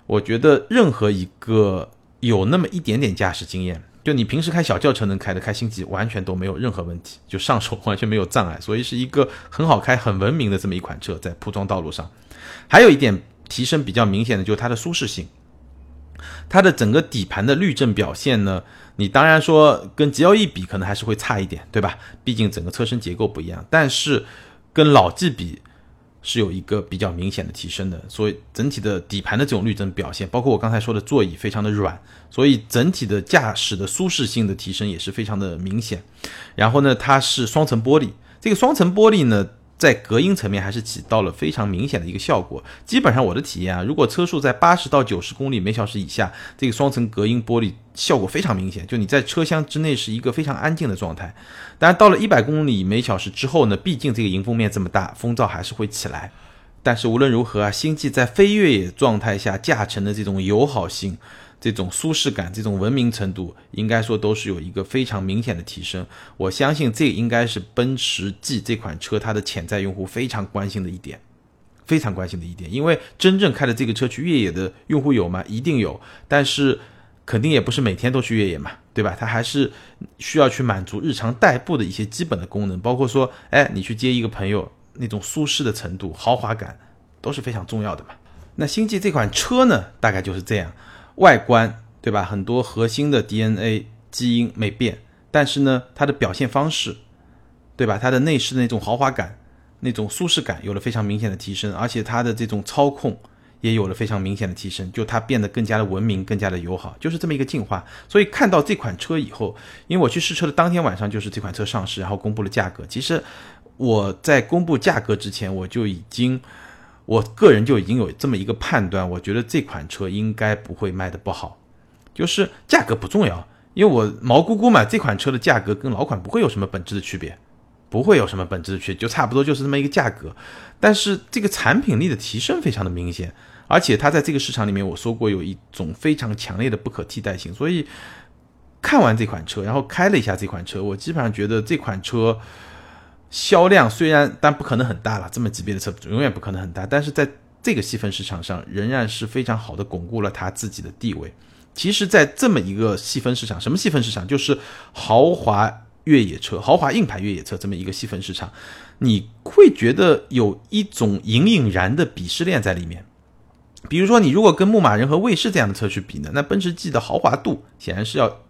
我觉得任何一个有那么一点点驾驶经验。就你平时开小轿车能开的，开星际完全都没有任何问题，就上手完全没有障碍，所以是一个很好开、很文明的这么一款车，在铺装道路上。还有一点提升比较明显的，就是它的舒适性。它的整个底盘的滤震表现呢，你当然说跟 GLE 比可能还是会差一点，对吧？毕竟整个车身结构不一样，但是跟老 G 比。是有一个比较明显的提升的，所以整体的底盘的这种滤震表现，包括我刚才说的座椅非常的软，所以整体的驾驶的舒适性的提升也是非常的明显。然后呢，它是双层玻璃，这个双层玻璃呢。在隔音层面还是起到了非常明显的一个效果。基本上我的体验啊，如果车速在八十到九十公里每小时以下，这个双层隔音玻璃效果非常明显，就你在车厢之内是一个非常安静的状态。当然到了一百公里每小时之后呢，毕竟这个迎风面这么大，风噪还是会起来。但是无论如何啊，星际在非越野状态下驾乘的这种友好性。这种舒适感、这种文明程度，应该说都是有一个非常明显的提升。我相信这应该是奔驰 G 这款车它的潜在用户非常关心的一点，非常关心的一点。因为真正开着这个车去越野的用户有吗？一定有，但是肯定也不是每天都去越野嘛，对吧？它还是需要去满足日常代步的一些基本的功能，包括说，哎，你去接一个朋友，那种舒适的程度、豪华感都是非常重要的嘛。那星际这款车呢，大概就是这样。外观对吧？很多核心的 DNA 基因没变，但是呢，它的表现方式，对吧？它的内饰的那种豪华感、那种舒适感有了非常明显的提升，而且它的这种操控也有了非常明显的提升，就它变得更加的文明、更加的友好，就是这么一个进化。所以看到这款车以后，因为我去试车的当天晚上就是这款车上市，然后公布了价格。其实我在公布价格之前，我就已经。我个人就已经有这么一个判断，我觉得这款车应该不会卖的不好，就是价格不重要，因为我毛估估嘛，这款车的价格跟老款不会有什么本质的区别，不会有什么本质的区别，就差不多就是这么一个价格。但是这个产品力的提升非常的明显，而且它在这个市场里面，我说过有一种非常强烈的不可替代性。所以看完这款车，然后开了一下这款车，我基本上觉得这款车销量虽然但不可能很大了，这么级别的车永远不可能很大，但是在这个细分市场上仍然是非常好的巩固了它自己的地位。其实，在这么一个细分市场，什么细分市场？就是豪华越野车、豪华硬派越野车这么一个细分市场，你会觉得有一种隐隐然的鄙视链在里面。比如说，你如果跟牧马人和卫士这样的车去比呢，那奔驰 G 的豪华度显然是要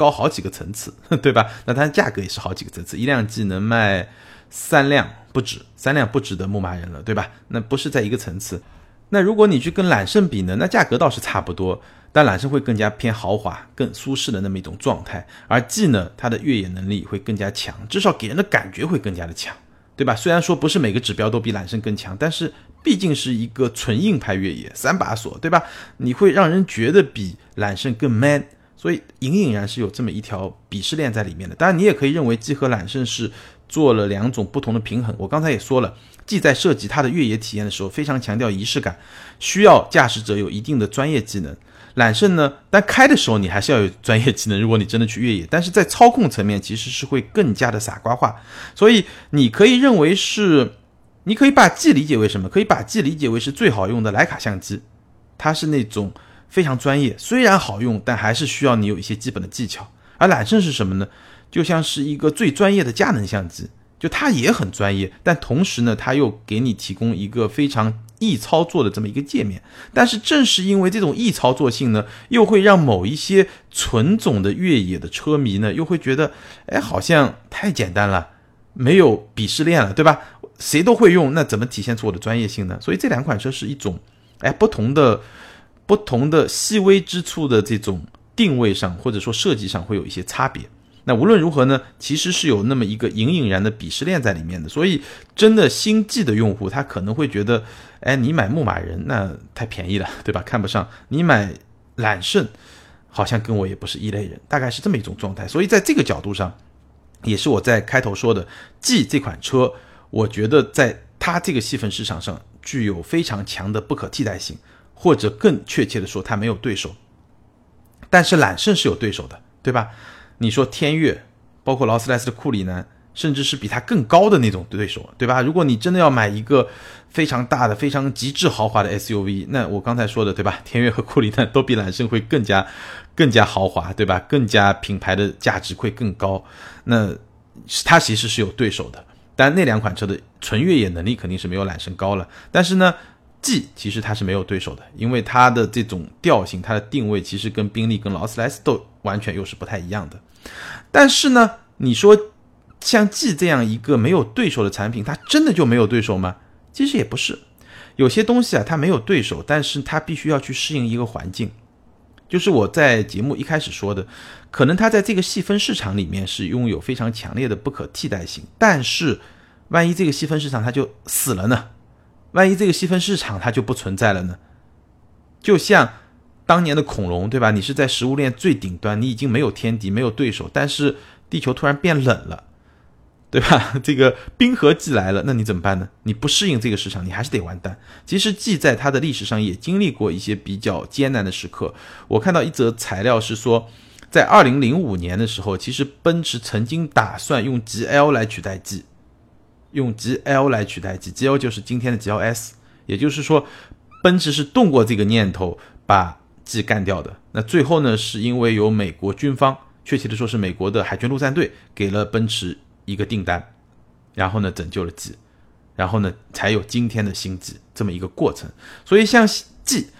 高好几个层次，对吧？那它价格也是好几个层次，一辆 G 能卖三辆不止，三辆不止的牧马人了，对吧？那不是在一个层次。那如果你去跟揽胜比呢，那价格倒是差不多。但揽胜会更加偏豪华、更舒适的那么一种状态，而 G 呢，它的越野能力会更加强，至少给人的感觉会更加的强，对吧？虽然说不是每个指标都比揽胜更强，但是毕竟是一个纯硬派越野，三把锁，对吧？你会让人觉得比揽胜更 man，所以隐隐然是有这么一条鄙视链在里面的。当然，你也可以认为 G 和揽胜是做了两种不同的平衡。我刚才也说了，G 在设计它的越野体验的时候，非常强调仪式感，需要驾驶者有一定的专业技能。揽胜呢，但开的时候你还是要有专业技能。如果你真的去越野，但是在操控层面其实是会更加的傻瓜化。所以你可以认为是，你可以把 G 理解为什么？可以把 G 理解为是最好用的徕卡相机，它是那种非常专业，虽然好用，但还是需要你有一些基本的技巧。而揽胜是什么呢？就像是一个最专业的佳能相机，就它也很专业，但同时呢，它又给你提供一个非常。易操作的这么一个界面，但是正是因为这种易操作性呢，又会让某一些纯种的越野的车迷呢，又会觉得，哎，好像太简单了，没有鄙视链了，对吧？谁都会用，那怎么体现出我的专业性呢？所以这两款车是一种，哎，不同的、不同的细微之处的这种定位上，或者说设计上会有一些差别。那无论如何呢，其实是有那么一个隐隐然的鄙视链在里面的，所以真的星际的用户他可能会觉得，哎，你买牧马人那太便宜了，对吧？看不上。你买揽胜，好像跟我也不是一类人，大概是这么一种状态。所以在这个角度上，也是我在开头说的，G 这款车，我觉得在它这个细分市场上具有非常强的不可替代性，或者更确切的说，它没有对手。但是揽胜是有对手的，对吧？你说天越，包括劳斯莱斯的库里南，甚至是比它更高的那种对手，对吧？如果你真的要买一个非常大的、非常极致豪华的 SUV，那我刚才说的，对吧？天越和库里南都比揽胜会更加、更加豪华，对吧？更加品牌的价值会更高。那它其实是有对手的，但那两款车的纯越野能力肯定是没有揽胜高了。但是呢，G 其实它是没有对手的，因为它的这种调性、它的定位其实跟宾利、跟劳斯莱斯都完全又是不太一样的。但是呢，你说像 G 这样一个没有对手的产品，它真的就没有对手吗？其实也不是，有些东西啊，它没有对手，但是它必须要去适应一个环境。就是我在节目一开始说的，可能它在这个细分市场里面是拥有非常强烈的不可替代性，但是万一这个细分市场它就死了呢？万一这个细分市场它就不存在了呢？就像。当年的恐龙，对吧？你是在食物链最顶端，你已经没有天敌，没有对手，但是地球突然变冷了，对吧？这个冰河季来了，那你怎么办呢？你不适应这个市场，你还是得完蛋。其实，G 在它的历史上也经历过一些比较艰难的时刻。我看到一则材料是说，在二零零五年的时候，其实奔驰曾经打算用 GL 来取代 G，用 GL 来取代 G，GL 就是今天的 GLS，也就是说，奔驰是动过这个念头，把 G 干掉的那最后呢，是因为有美国军方，确切的说是美国的海军陆战队给了奔驰一个订单，然后呢拯救了 G，然后呢才有今天的新 G 这么一个过程。所以像 G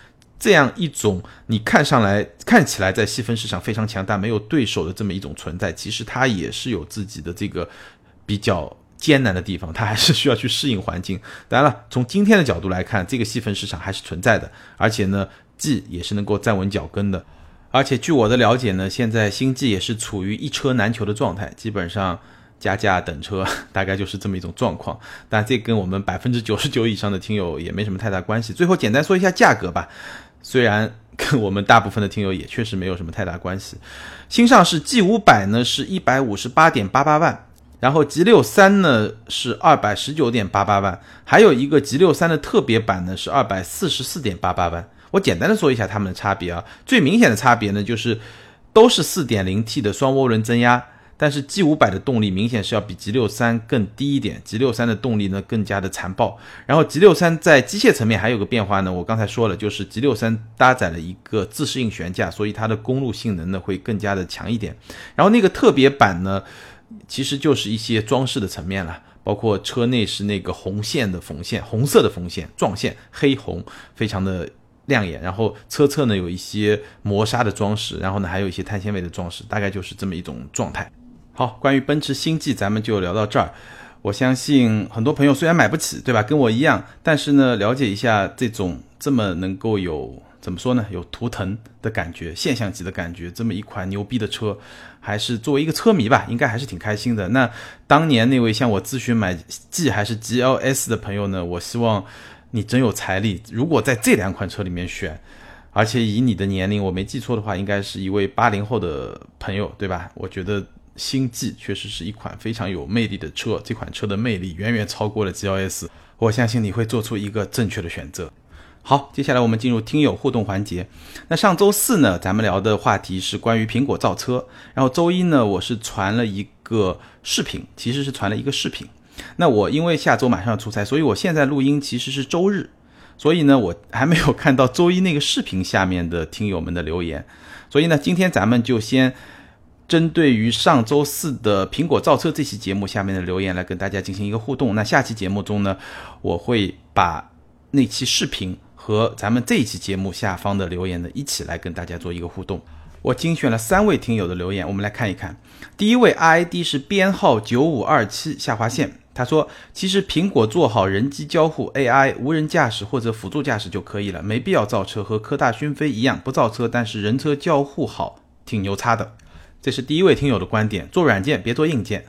这样一种你看上来看起来在细分市场非常强大、没有对手的这么一种存在，其实它也是有自己的这个比较艰难的地方，它还是需要去适应环境。当然了，从今天的角度来看，这个细分市场还是存在的，而且呢。G 也是能够站稳脚跟的，而且据我的了解呢，现在新 G 也是处于一车难求的状态，基本上加价等车，大概就是这么一种状况。但这跟我们百分之九十九以上的听友也没什么太大关系。最后简单说一下价格吧，虽然跟我们大部分的听友也确实没有什么太大关系。新上市 G 五百呢是一百五十八点八八万，然后 G 六三呢是二百十九点八八万，还有一个 G 六三的特别版呢是二百四十四点八八万。我简单的说一下它们的差别啊，最明显的差别呢就是都是四点零 T 的双涡轮增压。但是 G 五百的动力明显是要比 G 六三更低一点，G 六三的动力呢更加的残暴。然后 G 六三在机械层面还有个变化呢，我刚才说了，就是 G 六三搭载了一个自适应悬架，所以它的公路性能呢会更加的强一点。然后那个特别版呢，其实就是一些装饰的层面了，包括车内是那个红线的缝线，红色的缝线撞线，黑红，非常的亮眼。然后车侧呢有一些磨砂的装饰，然后呢还有一些碳纤维的装饰，大概就是这么一种状态。好，关于奔驰星际，咱们就聊到这儿。我相信很多朋友虽然买不起，对吧？跟我一样，但是呢，了解一下这种这么能够有怎么说呢？有图腾的感觉，现象级的感觉，这么一款牛逼的车，还是作为一个车迷吧，应该还是挺开心的。那当年那位向我咨询买 G 还是 GLS 的朋友呢？我希望你真有财力，如果在这两款车里面选，而且以你的年龄，我没记错的话，应该是一位八零后的朋友，对吧？我觉得。星际确实是一款非常有魅力的车，这款车的魅力远远超过了 GLS，我相信你会做出一个正确的选择。好，接下来我们进入听友互动环节。那上周四呢，咱们聊的话题是关于苹果造车，然后周一呢，我是传了一个视频，其实是传了一个视频。那我因为下周马上要出差，所以我现在录音其实是周日，所以呢，我还没有看到周一那个视频下面的听友们的留言，所以呢，今天咱们就先。针对于上周四的苹果造车这期节目下面的留言来跟大家进行一个互动。那下期节目中呢，我会把那期视频和咱们这一期节目下方的留言呢一起来跟大家做一个互动。我精选了三位听友的留言，我们来看一看。第一位 ID 是编号九五二七下划线，他说：“其实苹果做好人机交互、AI、无人驾驶或者辅助驾驶就可以了，没必要造车。和科大讯飞一样，不造车，但是人车交互好，挺牛叉的。”这是第一位听友的观点，做软件别做硬件。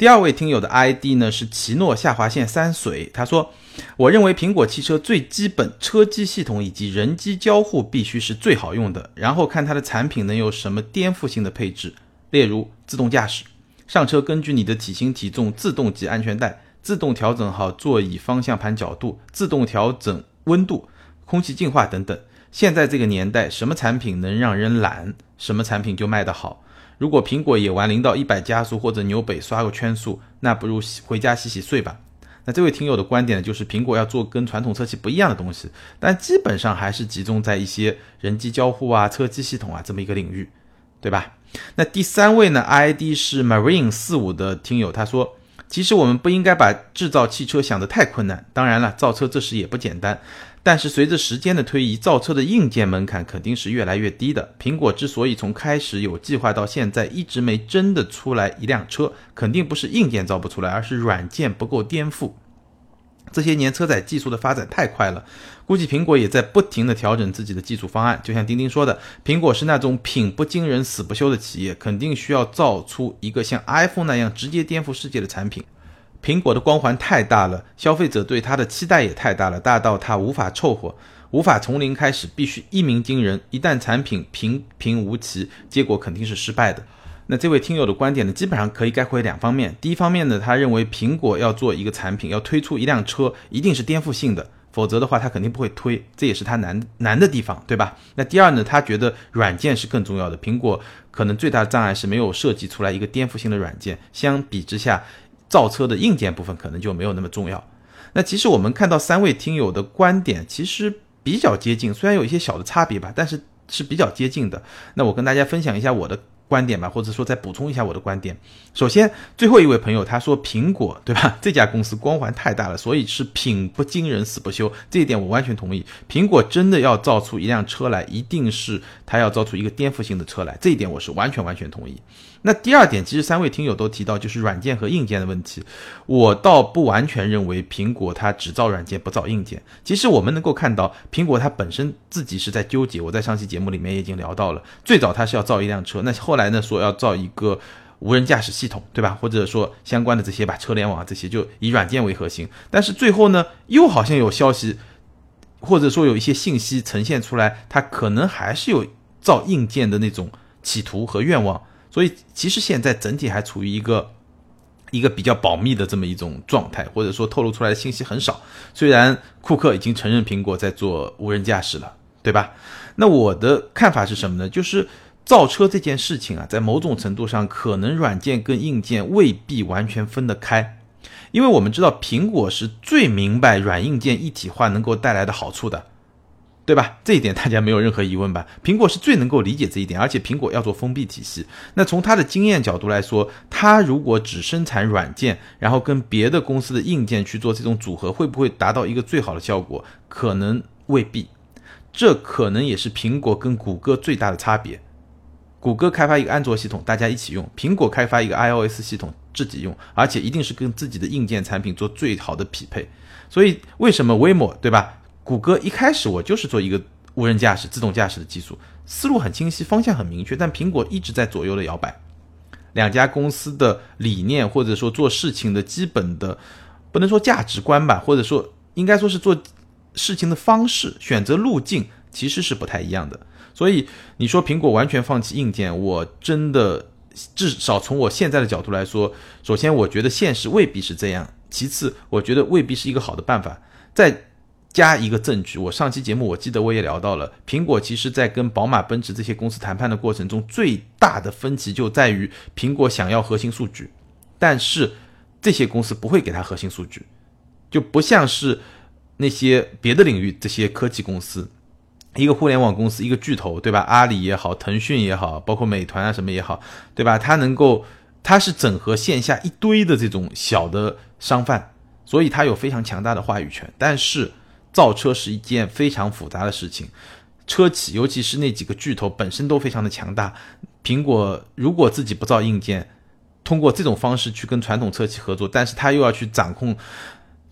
第二位听友的 ID 呢是奇诺下划线三水，他说：“我认为苹果汽车最基本车机系统以及人机交互必须是最好用的，然后看它的产品能有什么颠覆性的配置，例如自动驾驶，上车根据你的体型体重自动系安全带，自动调整好座椅方向盘角度，自动调整温度、空气净化等等。现在这个年代，什么产品能让人懒，什么产品就卖得好。”如果苹果也玩零到一百加速或者纽北刷个圈速，那不如回家洗洗睡吧。那这位听友的观点呢，就是苹果要做跟传统车企不一样的东西，但基本上还是集中在一些人机交互啊、车机系统啊这么一个领域，对吧？那第三位呢，ID 是 Marine 四五的听友，他说，其实我们不应该把制造汽车想得太困难，当然了，造车这事也不简单。但是随着时间的推移，造车的硬件门槛肯定是越来越低的。苹果之所以从开始有计划到现在一直没真的出来一辆车，肯定不是硬件造不出来，而是软件不够颠覆。这些年车载技术的发展太快了，估计苹果也在不停的调整自己的技术方案。就像钉钉说的，苹果是那种品不惊人死不休的企业，肯定需要造出一个像 iPhone 那样直接颠覆世界的产品。苹果的光环太大了，消费者对它的期待也太大了，大到它无法凑合，无法从零开始，必须一鸣惊人。一旦产品平平无奇，结果肯定是失败的。那这位听友的观点呢，基本上可以概括为两方面。第一方面呢，他认为苹果要做一个产品，要推出一辆车，一定是颠覆性的，否则的话他肯定不会推，这也是他难难的地方，对吧？那第二呢，他觉得软件是更重要的，苹果可能最大的障碍是没有设计出来一个颠覆性的软件，相比之下。造车的硬件部分可能就没有那么重要。那其实我们看到三位听友的观点其实比较接近，虽然有一些小的差别吧，但是是比较接近的。那我跟大家分享一下我的。观点吧，或者说再补充一下我的观点。首先，最后一位朋友他说苹果对吧？这家公司光环太大了，所以是品不惊人死不休。这一点我完全同意。苹果真的要造出一辆车来，一定是它要造出一个颠覆性的车来。这一点我是完全完全同意。那第二点，其实三位听友都提到就是软件和硬件的问题。我倒不完全认为苹果它只造软件不造硬件。其实我们能够看到，苹果它本身自己是在纠结。我在上期节目里面也已经聊到了，最早它是要造一辆车，那后。来呢说要造一个无人驾驶系统，对吧？或者说相关的这些吧，车联网这些就以软件为核心。但是最后呢，又好像有消息，或者说有一些信息呈现出来，它可能还是有造硬件的那种企图和愿望。所以其实现在整体还处于一个一个比较保密的这么一种状态，或者说透露出来的信息很少。虽然库克已经承认苹果在做无人驾驶了，对吧？那我的看法是什么呢？就是造车这件事情啊，在某种程度上，可能软件跟硬件未必完全分得开，因为我们知道苹果是最明白软硬件一体化能够带来的好处的。对吧？这一点大家没有任何疑问吧？苹果是最能够理解这一点，而且苹果要做封闭体系。那从它的经验角度来说，它如果只生产软件，然后跟别的公司的硬件去做这种组合，会不会达到一个最好的效果？可能未必。这可能也是苹果跟谷歌最大的差别。谷歌开发一个安卓系统，大家一起用；苹果开发一个 iOS 系统，自己用，而且一定是跟自己的硬件产品做最好的匹配。所以，为什么 w a m o 对吧？谷歌一开始我就是做一个无人驾驶、自动驾驶的技术，思路很清晰，方向很明确，但苹果一直在左右的摇摆。两家公司的理念或者说做事情的基本的，不能说价值观吧，或者说应该说是做事情的方式、选择路径，其实是不太一样的。所以你说苹果完全放弃硬件，我真的至少从我现在的角度来说，首先我觉得现实未必是这样，其次我觉得未必是一个好的办法。在加一个证据，我上期节目我记得我也聊到了，苹果其实在跟宝马、奔驰这些公司谈判的过程中，最大的分歧就在于苹果想要核心数据，但是这些公司不会给他核心数据，就不像是那些别的领域这些科技公司，一个互联网公司，一个巨头，对吧？阿里也好，腾讯也好，包括美团啊什么也好，对吧？它能够，它是整合线下一堆的这种小的商贩，所以它有非常强大的话语权，但是。造车是一件非常复杂的事情，车企尤其是那几个巨头本身都非常的强大。苹果如果自己不造硬件，通过这种方式去跟传统车企合作，但是他又要去掌控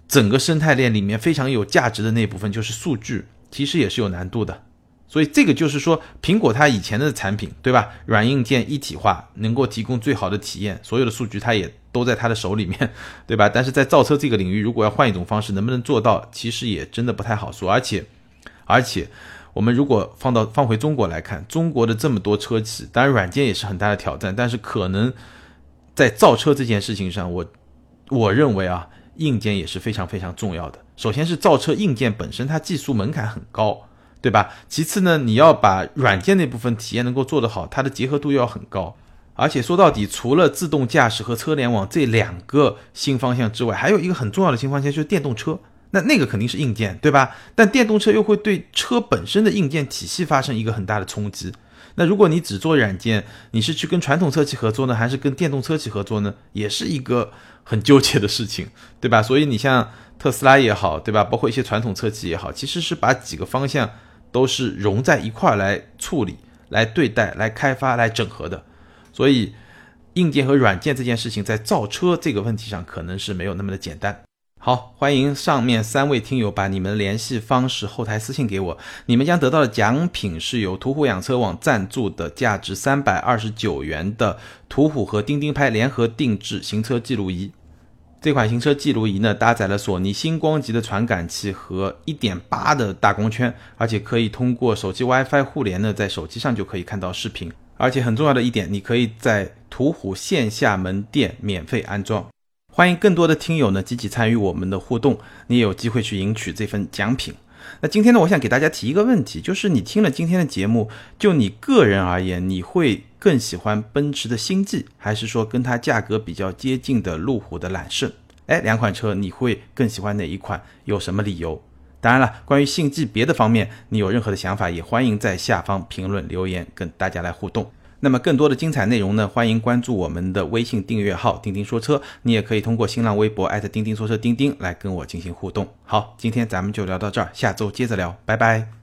整个生态链里面非常有价值的那部分，就是数据，其实也是有难度的。所以这个就是说，苹果它以前的产品，对吧？软硬件一体化，能够提供最好的体验，所有的数据它也都在他的手里面，对吧？但是在造车这个领域，如果要换一种方式，能不能做到，其实也真的不太好说。而且，而且，我们如果放到放回中国来看，中国的这么多车企，当然软件也是很大的挑战，但是可能在造车这件事情上，我我认为啊，硬件也是非常非常重要的。首先是造车硬件本身，它技术门槛很高。对吧？其次呢，你要把软件那部分体验能够做得好，它的结合度又要很高。而且说到底，除了自动驾驶和车联网这两个新方向之外，还有一个很重要的新方向就是电动车。那那个肯定是硬件，对吧？但电动车又会对车本身的硬件体系发生一个很大的冲击。那如果你只做软件，你是去跟传统车企合作呢，还是跟电动车企合作呢？也是一个很纠结的事情，对吧？所以你像特斯拉也好，对吧？包括一些传统车企也好，其实是把几个方向。都是融在一块来处理、来对待、来开发、来整合的，所以硬件和软件这件事情在造车这个问题上可能是没有那么的简单。好，欢迎上面三位听友把你们联系方式后台私信给我，你们将得到的奖品是由途虎养车网赞助的价值三百二十九元的途虎和钉钉拍联合定制行车记录仪。这款行车记录仪呢，搭载了索尼星光级的传感器和1.8的大光圈，而且可以通过手机 WiFi 互联呢，在手机上就可以看到视频。而且很重要的一点，你可以在途虎线下门店免费安装。欢迎更多的听友呢积极参与我们的互动，你也有机会去赢取这份奖品。那今天呢，我想给大家提一个问题，就是你听了今天的节目，就你个人而言，你会更喜欢奔驰的星际，还是说跟它价格比较接近的路虎的揽胜？哎，两款车你会更喜欢哪一款？有什么理由？当然了，关于性际别的方面，你有任何的想法，也欢迎在下方评论留言，跟大家来互动。那么更多的精彩内容呢？欢迎关注我们的微信订阅号“钉钉说车”，你也可以通过新浪微博钉钉说车钉钉来跟我进行互动。好，今天咱们就聊到这儿，下周接着聊，拜拜。